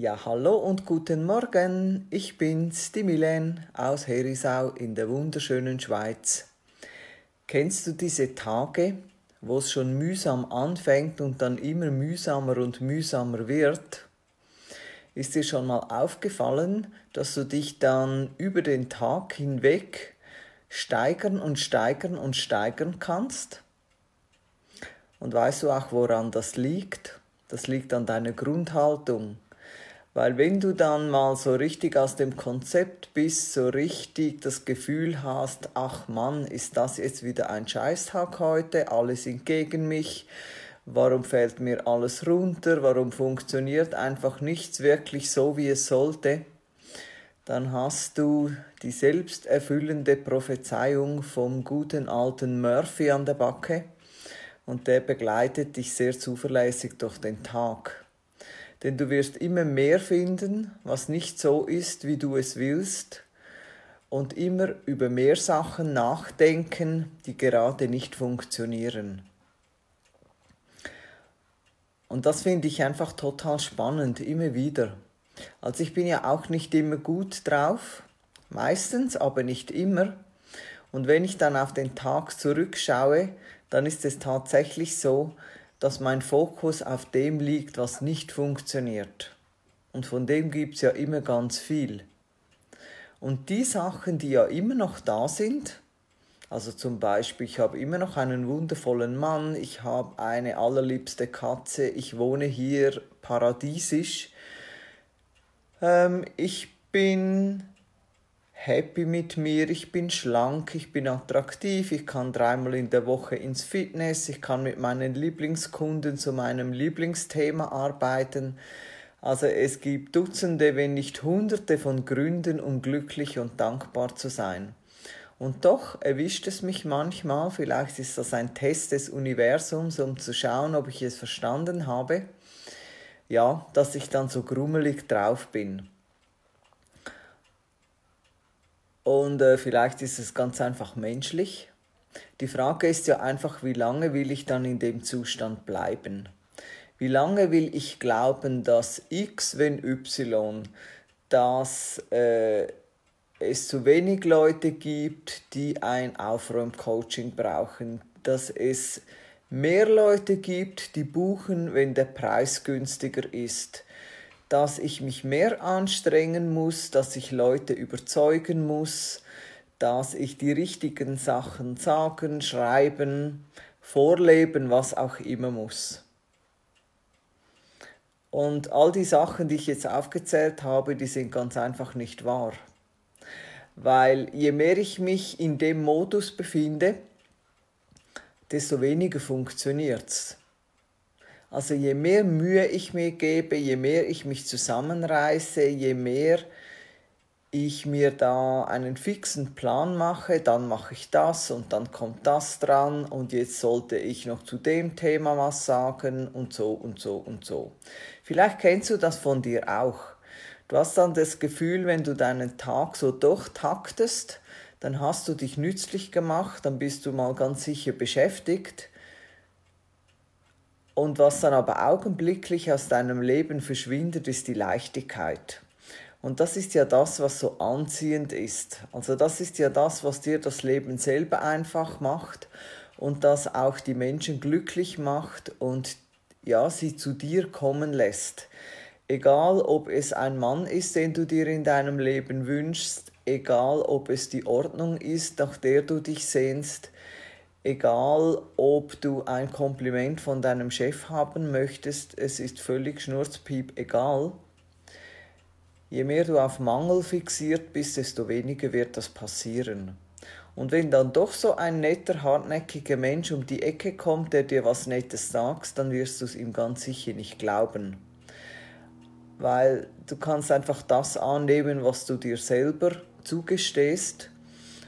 Ja, hallo und guten Morgen. Ich bin's, die Milen aus Herisau in der wunderschönen Schweiz. Kennst du diese Tage, wo es schon mühsam anfängt und dann immer mühsamer und mühsamer wird? Ist dir schon mal aufgefallen, dass du dich dann über den Tag hinweg steigern und steigern und steigern kannst? Und weißt du auch, woran das liegt? Das liegt an deiner Grundhaltung weil wenn du dann mal so richtig aus dem Konzept bist, so richtig das Gefühl hast, ach Mann, ist das jetzt wieder ein Scheißtag heute, alle sind gegen mich, warum fällt mir alles runter, warum funktioniert einfach nichts wirklich so, wie es sollte, dann hast du die selbsterfüllende Prophezeiung vom guten alten Murphy an der Backe und der begleitet dich sehr zuverlässig durch den Tag denn du wirst immer mehr finden, was nicht so ist, wie du es willst, und immer über mehr Sachen nachdenken, die gerade nicht funktionieren. Und das finde ich einfach total spannend, immer wieder. Also ich bin ja auch nicht immer gut drauf, meistens, aber nicht immer. Und wenn ich dann auf den Tag zurückschaue, dann ist es tatsächlich so, dass mein Fokus auf dem liegt, was nicht funktioniert. Und von dem gibt es ja immer ganz viel. Und die Sachen, die ja immer noch da sind, also zum Beispiel, ich habe immer noch einen wundervollen Mann, ich habe eine allerliebste Katze, ich wohne hier paradiesisch, ähm, ich bin happy mit mir, ich bin schlank, ich bin attraktiv, ich kann dreimal in der Woche ins Fitness, ich kann mit meinen Lieblingskunden zu meinem Lieblingsthema arbeiten. Also es gibt Dutzende, wenn nicht Hunderte von Gründen, um glücklich und dankbar zu sein. Und doch erwischt es mich manchmal, vielleicht ist das ein Test des Universums, um zu schauen, ob ich es verstanden habe, ja, dass ich dann so grummelig drauf bin. Und äh, vielleicht ist es ganz einfach menschlich. Die Frage ist ja einfach, wie lange will ich dann in dem Zustand bleiben? Wie lange will ich glauben, dass X, wenn Y, dass äh, es zu wenig Leute gibt, die ein Aufräumcoaching brauchen, dass es mehr Leute gibt, die buchen, wenn der Preis günstiger ist, dass ich mich mehr anstrengen muss, dass ich Leute überzeugen muss, dass ich die richtigen Sachen sagen, schreiben, vorleben, was auch immer muss. Und all die Sachen, die ich jetzt aufgezählt habe, die sind ganz einfach nicht wahr. Weil je mehr ich mich in dem Modus befinde, desto weniger funktioniert es. Also je mehr Mühe ich mir gebe, je mehr ich mich zusammenreiße, je mehr ich mir da einen fixen Plan mache, dann mache ich das und dann kommt das dran und jetzt sollte ich noch zu dem Thema was sagen und so und so und so. Vielleicht kennst du das von dir auch. Du hast dann das Gefühl, wenn du deinen Tag so durchtaktest, dann hast du dich nützlich gemacht, dann bist du mal ganz sicher beschäftigt und was dann aber augenblicklich aus deinem Leben verschwindet, ist die Leichtigkeit. Und das ist ja das, was so anziehend ist. Also das ist ja das, was dir das Leben selber einfach macht und das auch die Menschen glücklich macht und ja, sie zu dir kommen lässt. Egal, ob es ein Mann ist, den du dir in deinem Leben wünschst, egal, ob es die Ordnung ist, nach der du dich sehnst, egal ob du ein Kompliment von deinem Chef haben möchtest, es ist völlig schnurzpiep egal. Je mehr du auf Mangel fixiert bist, desto weniger wird das passieren. Und wenn dann doch so ein netter, hartnäckiger Mensch um die Ecke kommt, der dir was Nettes sagt, dann wirst du es ihm ganz sicher nicht glauben. Weil du kannst einfach das annehmen, was du dir selber zugestehst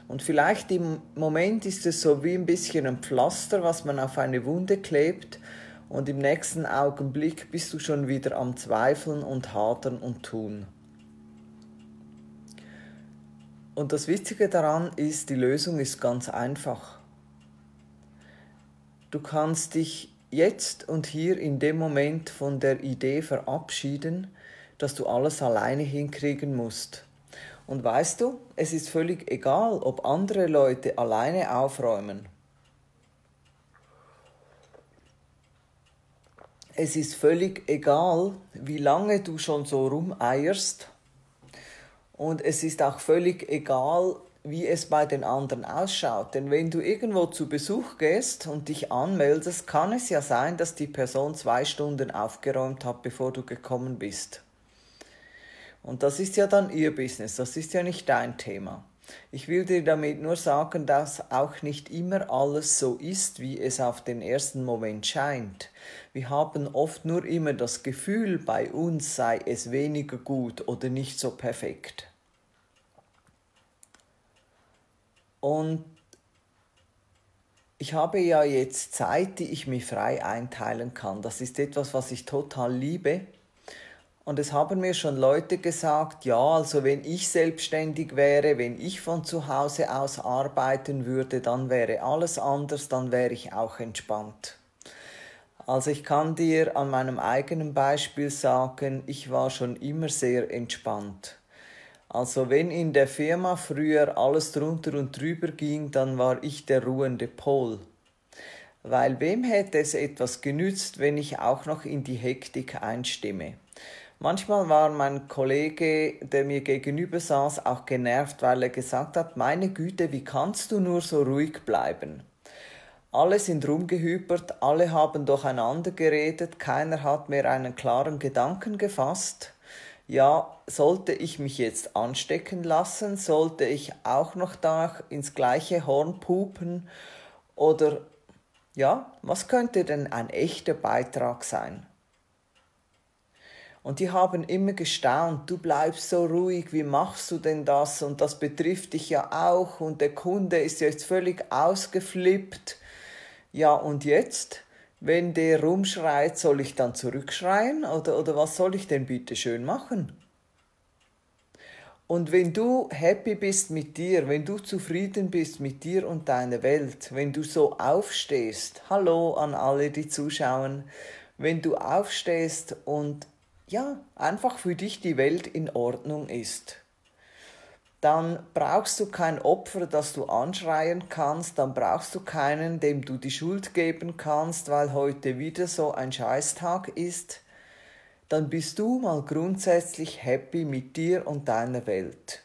und vielleicht im Moment ist es so wie ein bisschen ein Pflaster, was man auf eine Wunde klebt. Und im nächsten Augenblick bist du schon wieder am Zweifeln und Hadern und Tun. Und das Witzige daran ist, die Lösung ist ganz einfach. Du kannst dich jetzt und hier in dem Moment von der Idee verabschieden, dass du alles alleine hinkriegen musst. Und weißt du, es ist völlig egal, ob andere Leute alleine aufräumen. Es ist völlig egal, wie lange du schon so rumeierst. Und es ist auch völlig egal, wie es bei den anderen ausschaut. Denn wenn du irgendwo zu Besuch gehst und dich anmeldest, kann es ja sein, dass die Person zwei Stunden aufgeräumt hat, bevor du gekommen bist. Und das ist ja dann ihr Business, das ist ja nicht dein Thema. Ich will dir damit nur sagen, dass auch nicht immer alles so ist, wie es auf den ersten Moment scheint. Wir haben oft nur immer das Gefühl, bei uns sei es weniger gut oder nicht so perfekt. Und ich habe ja jetzt Zeit, die ich mir frei einteilen kann. Das ist etwas, was ich total liebe. Und es haben mir schon Leute gesagt, ja, also wenn ich selbstständig wäre, wenn ich von zu Hause aus arbeiten würde, dann wäre alles anders, dann wäre ich auch entspannt. Also ich kann dir an meinem eigenen Beispiel sagen, ich war schon immer sehr entspannt. Also wenn in der Firma früher alles drunter und drüber ging, dann war ich der ruhende Pol. Weil wem hätte es etwas genützt, wenn ich auch noch in die Hektik einstimme? Manchmal war mein Kollege, der mir gegenüber saß, auch genervt, weil er gesagt hat, meine Güte, wie kannst du nur so ruhig bleiben? Alle sind rumgehüpert, alle haben durcheinander geredet, keiner hat mehr einen klaren Gedanken gefasst ja, sollte ich mich jetzt anstecken lassen, sollte ich auch noch da ins gleiche Horn pupen oder ja, was könnte denn ein echter Beitrag sein? Und die haben immer gestaunt, du bleibst so ruhig, wie machst du denn das? Und das betrifft dich ja auch und der Kunde ist jetzt völlig ausgeflippt. Ja, und jetzt? wenn der rumschreit, soll ich dann zurückschreien oder, oder was soll ich denn bitte schön machen? Und wenn du happy bist mit dir, wenn du zufrieden bist mit dir und deiner Welt, wenn du so aufstehst, hallo an alle, die zuschauen, wenn du aufstehst und ja, einfach für dich die Welt in Ordnung ist, dann brauchst du kein Opfer, das du anschreien kannst, dann brauchst du keinen, dem du die Schuld geben kannst, weil heute wieder so ein Scheißtag ist, dann bist du mal grundsätzlich happy mit dir und deiner Welt.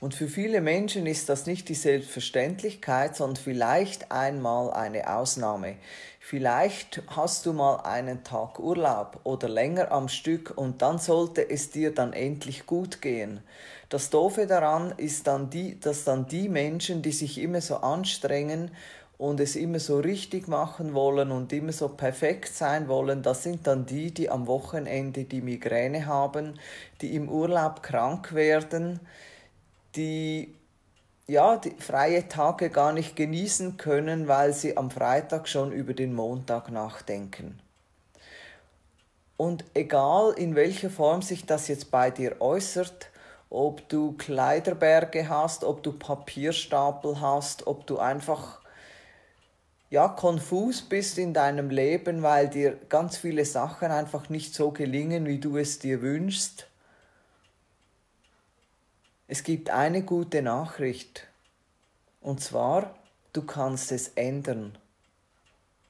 Und für viele Menschen ist das nicht die Selbstverständlichkeit, sondern vielleicht einmal eine Ausnahme. Vielleicht hast du mal einen Tag Urlaub oder länger am Stück und dann sollte es dir dann endlich gut gehen. Das Doofe daran ist dann die, dass dann die Menschen, die sich immer so anstrengen und es immer so richtig machen wollen und immer so perfekt sein wollen, das sind dann die, die am Wochenende die Migräne haben, die im Urlaub krank werden, die ja, die freie Tage gar nicht genießen können, weil sie am Freitag schon über den Montag nachdenken. Und egal in welcher Form sich das jetzt bei dir äußert, ob du Kleiderberge hast, ob du Papierstapel hast, ob du einfach ja konfus bist in deinem Leben, weil dir ganz viele Sachen einfach nicht so gelingen, wie du es dir wünschst, es gibt eine gute Nachricht. Und zwar, du kannst es ändern.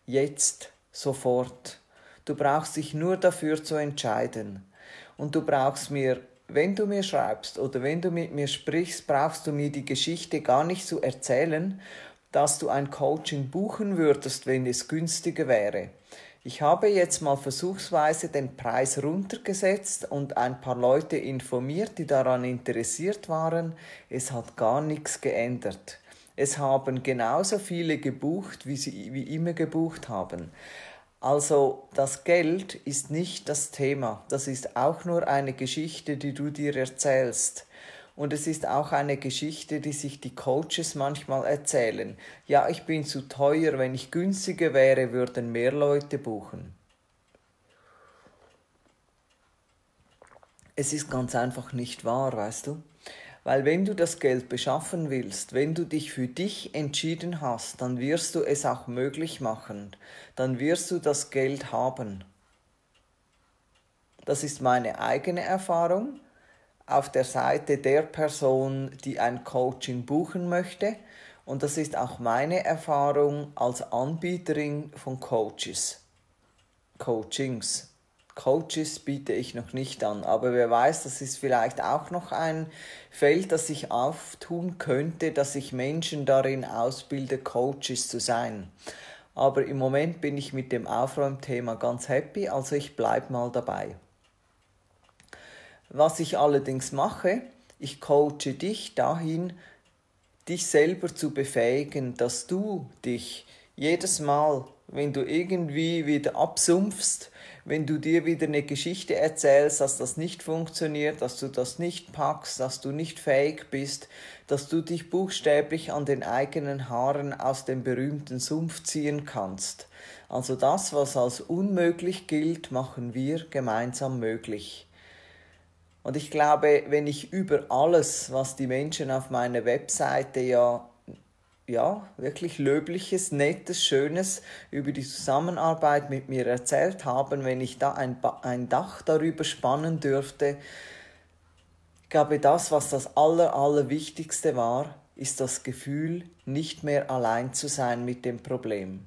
Jetzt, sofort. Du brauchst dich nur dafür zu entscheiden. Und du brauchst mir, wenn du mir schreibst oder wenn du mit mir sprichst, brauchst du mir die Geschichte gar nicht zu erzählen, dass du ein Coaching buchen würdest, wenn es günstiger wäre. Ich habe jetzt mal versuchsweise den Preis runtergesetzt und ein paar Leute informiert, die daran interessiert waren. Es hat gar nichts geändert. Es haben genauso viele gebucht, wie sie wie immer gebucht haben. Also das Geld ist nicht das Thema. Das ist auch nur eine Geschichte, die du dir erzählst. Und es ist auch eine Geschichte, die sich die Coaches manchmal erzählen. Ja, ich bin zu teuer, wenn ich günstiger wäre, würden mehr Leute buchen. Es ist ganz einfach nicht wahr, weißt du? Weil wenn du das Geld beschaffen willst, wenn du dich für dich entschieden hast, dann wirst du es auch möglich machen. Dann wirst du das Geld haben. Das ist meine eigene Erfahrung auf der Seite der Person, die ein Coaching buchen möchte. Und das ist auch meine Erfahrung als Anbieterin von Coaches. Coachings. Coaches biete ich noch nicht an, aber wer weiß, das ist vielleicht auch noch ein Feld, das sich auftun könnte, dass ich Menschen darin ausbilde, Coaches zu sein. Aber im Moment bin ich mit dem Aufräumthema ganz happy, also ich bleibe mal dabei. Was ich allerdings mache, ich coache dich dahin, dich selber zu befähigen, dass du dich jedes Mal, wenn du irgendwie wieder absumpfst, wenn du dir wieder eine Geschichte erzählst, dass das nicht funktioniert, dass du das nicht packst, dass du nicht fähig bist, dass du dich buchstäblich an den eigenen Haaren aus dem berühmten Sumpf ziehen kannst. Also das, was als unmöglich gilt, machen wir gemeinsam möglich. Und ich glaube, wenn ich über alles, was die Menschen auf meiner Webseite ja ja, wirklich löbliches, nettes, schönes über die Zusammenarbeit mit mir erzählt haben, wenn ich da ein, ein Dach darüber spannen dürfte. Ich glaube, das, was das Aller, Allerwichtigste war, ist das Gefühl, nicht mehr allein zu sein mit dem Problem.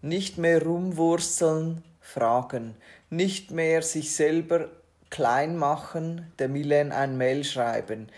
Nicht mehr rumwursteln, fragen, nicht mehr sich selber klein machen, der Milen ein Mail schreiben,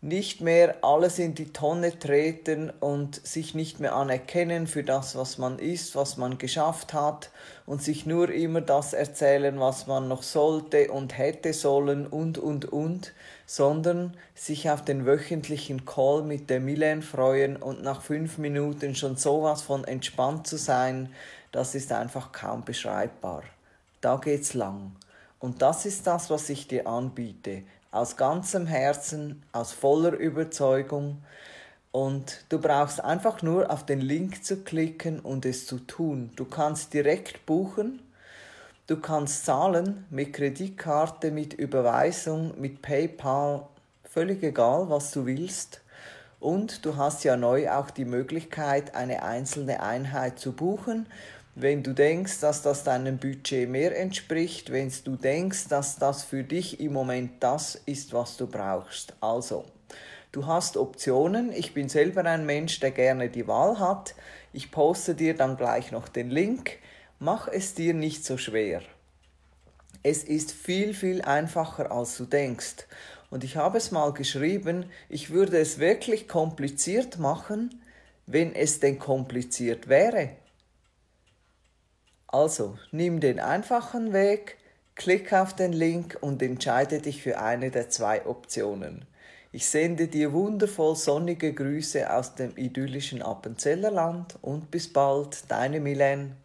nicht mehr alles in die Tonne treten und sich nicht mehr anerkennen für das, was man ist, was man geschafft hat und sich nur immer das erzählen, was man noch sollte und hätte sollen und, und, und, sondern sich auf den wöchentlichen Call mit der Milen freuen und nach fünf Minuten schon sowas von entspannt zu sein, das ist einfach kaum beschreibbar. Da geht's lang. Und das ist das, was ich dir anbiete. Aus ganzem Herzen, aus voller Überzeugung. Und du brauchst einfach nur auf den Link zu klicken und es zu tun. Du kannst direkt buchen. Du kannst zahlen mit Kreditkarte, mit Überweisung, mit PayPal, völlig egal, was du willst. Und du hast ja neu auch die Möglichkeit, eine einzelne Einheit zu buchen wenn du denkst, dass das deinem Budget mehr entspricht, wenn du denkst, dass das für dich im Moment das ist, was du brauchst. Also, du hast Optionen. Ich bin selber ein Mensch, der gerne die Wahl hat. Ich poste dir dann gleich noch den Link. Mach es dir nicht so schwer. Es ist viel, viel einfacher, als du denkst. Und ich habe es mal geschrieben, ich würde es wirklich kompliziert machen, wenn es denn kompliziert wäre. Also, nimm den einfachen Weg, klick auf den Link und entscheide dich für eine der zwei Optionen. Ich sende dir wundervoll sonnige Grüße aus dem idyllischen Appenzellerland und bis bald, deine Milene.